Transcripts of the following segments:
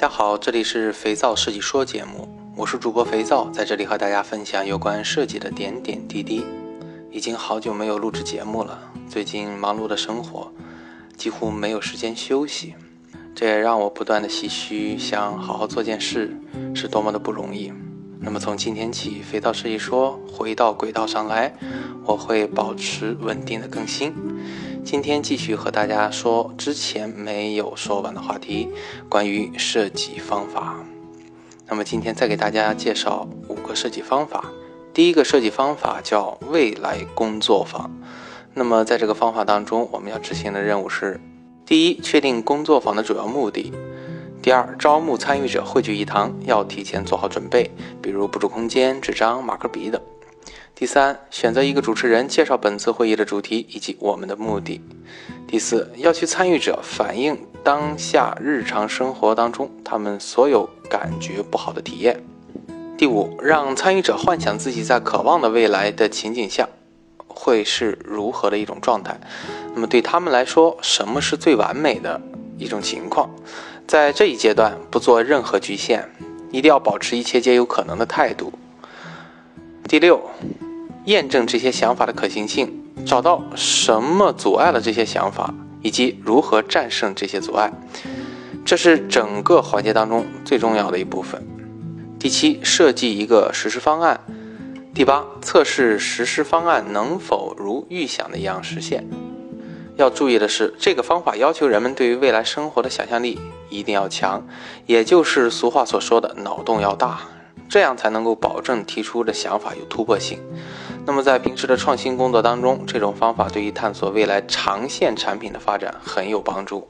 大家好，这里是肥皂设计说节目，我是主播肥皂，在这里和大家分享有关设计的点点滴滴。已经好久没有录制节目了，最近忙碌的生活，几乎没有时间休息，这也让我不断的唏嘘，想好好做件事是多么的不容易。那么从今天起，肥皂设计说回到轨道上来，我会保持稳定的更新。今天继续和大家说之前没有说完的话题，关于设计方法。那么今天再给大家介绍五个设计方法。第一个设计方法叫未来工作坊。那么在这个方法当中，我们要执行的任务是：第一，确定工作坊的主要目的；第二，招募参与者汇聚一堂，要提前做好准备，比如布置空间、纸张、马克笔等。第三，选择一个主持人介绍本次会议的主题以及我们的目的。第四，要去参与者反映当下日常生活当中他们所有感觉不好的体验。第五，让参与者幻想自己在渴望的未来的情景下会是如何的一种状态。那么对他们来说，什么是最完美的一种情况？在这一阶段不做任何局限，一定要保持一切皆有可能的态度。第六。验证这些想法的可行性，找到什么阻碍了这些想法，以及如何战胜这些阻碍，这是整个环节当中最重要的一部分。第七，设计一个实施方案。第八，测试实施方案能否如预想的一样实现。要注意的是，这个方法要求人们对于未来生活的想象力一定要强，也就是俗话所说的脑洞要大，这样才能够保证提出的想法有突破性。那么在平时的创新工作当中，这种方法对于探索未来长线产品的发展很有帮助。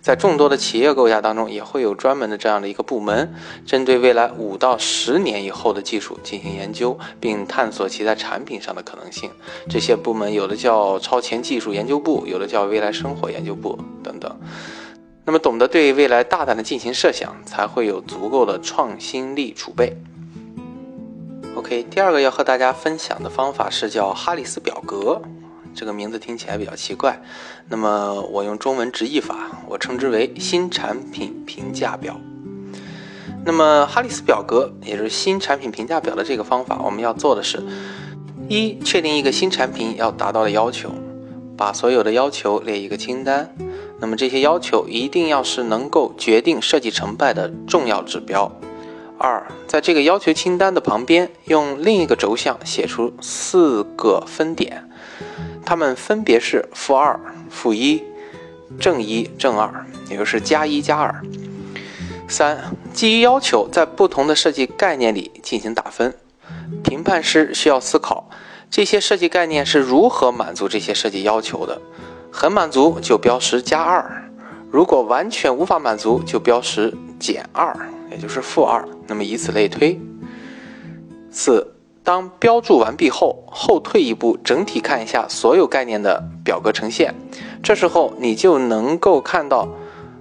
在众多的企业构架当中，也会有专门的这样的一个部门，针对未来五到十年以后的技术进行研究，并探索其在产品上的可能性。这些部门有的叫超前技术研究部，有的叫未来生活研究部等等。那么懂得对未来大胆的进行设想，才会有足够的创新力储备。OK，第二个要和大家分享的方法是叫哈里斯表格，这个名字听起来比较奇怪，那么我用中文直译法，我称之为新产品评价表。那么哈里斯表格也就是新产品评价表的这个方法，我们要做的是：一、确定一个新产品要达到的要求，把所有的要求列一个清单，那么这些要求一定要是能够决定设计成败的重要指标。二，在这个要求清单的旁边，用另一个轴向写出四个分点，它们分别是负二、负一、正一、正二，也就是加一加二。三，基于要求，在不同的设计概念里进行打分，评判师需要思考这些设计概念是如何满足这些设计要求的，很满足就标识加二，如果完全无法满足就标识减二。也就是负二，那么以此类推。四，当标注完毕后，后退一步，整体看一下所有概念的表格呈现，这时候你就能够看到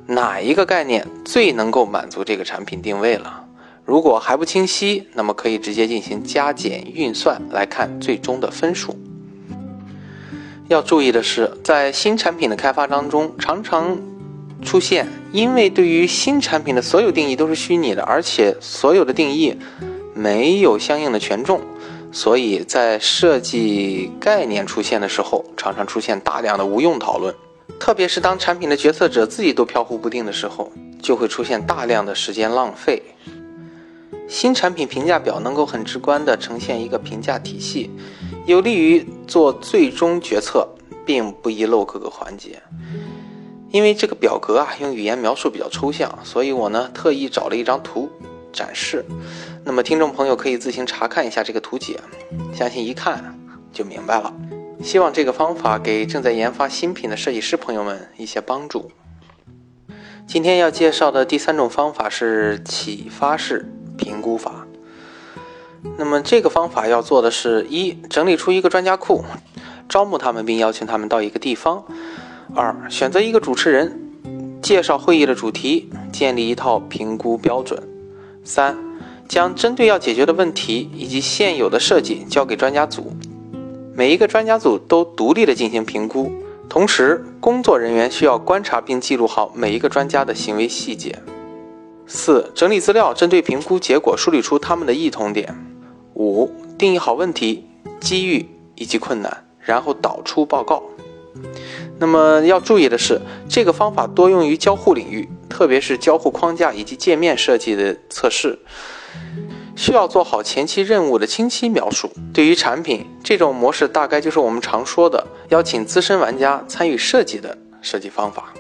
哪一个概念最能够满足这个产品定位了。如果还不清晰，那么可以直接进行加减运算来看最终的分数。要注意的是，在新产品的开发当中，常常。出现，因为对于新产品的所有定义都是虚拟的，而且所有的定义没有相应的权重，所以在设计概念出现的时候，常常出现大量的无用讨论。特别是当产品的决策者自己都飘忽不定的时候，就会出现大量的时间浪费。新产品评价表能够很直观地呈现一个评价体系，有利于做最终决策，并不遗漏各个环节。因为这个表格啊，用语言描述比较抽象，所以我呢特意找了一张图展示。那么听众朋友可以自行查看一下这个图解，相信一看就明白了。希望这个方法给正在研发新品的设计师朋友们一些帮助。今天要介绍的第三种方法是启发式评估法。那么这个方法要做的是一，整理出一个专家库，招募他们并邀请他们到一个地方。二、选择一个主持人，介绍会议的主题，建立一套评估标准。三、将针对要解决的问题以及现有的设计交给专家组，每一个专家组都独立的进行评估，同时工作人员需要观察并记录好每一个专家的行为细节。四、整理资料，针对评估结果梳理出他们的异同点。五、定义好问题、机遇以及困难，然后导出报告。那么要注意的是，这个方法多用于交互领域，特别是交互框架以及界面设计的测试，需要做好前期任务的清晰描述。对于产品，这种模式大概就是我们常说的邀请资深玩家参与设计的设计方法。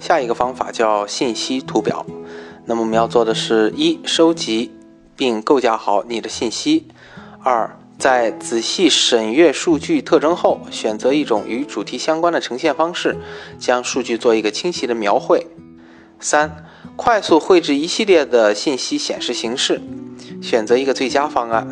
下一个方法叫信息图表。那么我们要做的是：一、收集并构架好你的信息；二、在仔细审阅数据特征后，选择一种与主题相关的呈现方式，将数据做一个清晰的描绘；三、快速绘制一系列的信息显示形式，选择一个最佳方案；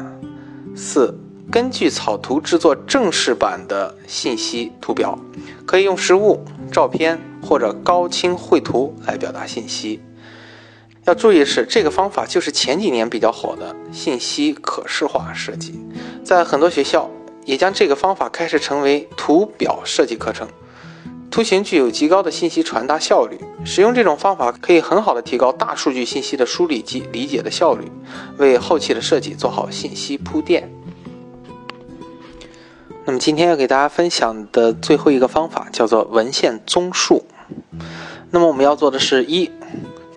四、根据草图制作正式版的信息图表，可以用实物、照片或者高清绘图来表达信息。要注意的是，这个方法就是前几年比较火的信息可视化设计，在很多学校也将这个方法开始成为图表设计课程。图形具有极高的信息传达效率，使用这种方法可以很好的提高大数据信息的梳理及理解的效率，为后期的设计做好信息铺垫。那么今天要给大家分享的最后一个方法叫做文献综述。那么我们要做的是一。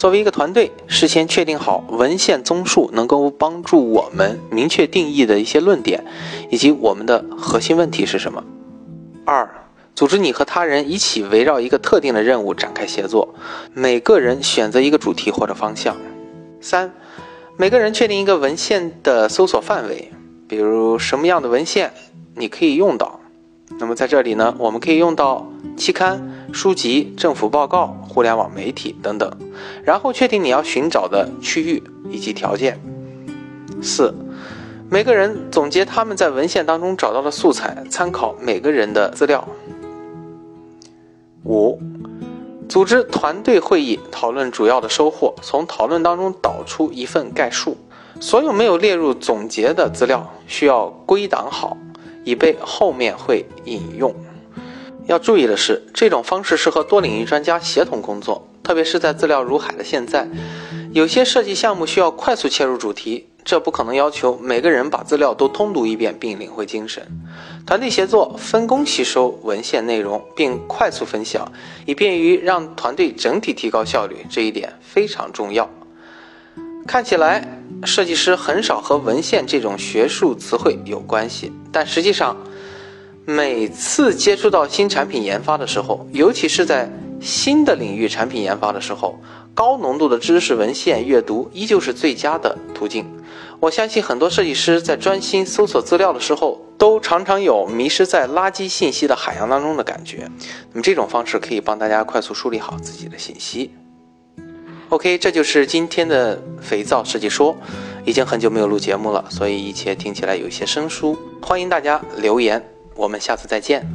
作为一个团队，事先确定好文献综述能够帮助我们明确定义的一些论点，以及我们的核心问题是什么。二、组织你和他人一起围绕一个特定的任务展开协作，每个人选择一个主题或者方向。三、每个人确定一个文献的搜索范围，比如什么样的文献你可以用到。那么在这里呢，我们可以用到期刊。书籍、政府报告、互联网媒体等等，然后确定你要寻找的区域以及条件。四，每个人总结他们在文献当中找到的素材，参考每个人的资料。五，组织团队会议讨论主要的收获，从讨论当中导出一份概述。所有没有列入总结的资料需要归档好，以备后面会引用。要注意的是，这种方式适合多领域专家协同工作，特别是在资料如海的现在，有些设计项目需要快速切入主题，这不可能要求每个人把资料都通读一遍并领会精神。团队协作，分工吸收文献内容并快速分享，以便于让团队整体提高效率，这一点非常重要。看起来，设计师很少和文献这种学术词汇有关系，但实际上。每次接触到新产品研发的时候，尤其是在新的领域产品研发的时候，高浓度的知识文献阅读依旧是最佳的途径。我相信很多设计师在专心搜索资料的时候，都常常有迷失在垃圾信息的海洋当中的感觉。那么这种方式可以帮大家快速梳理好自己的信息。OK，这就是今天的肥皂设计说。已经很久没有录节目了，所以一切听起来有些生疏。欢迎大家留言。我们下次再见。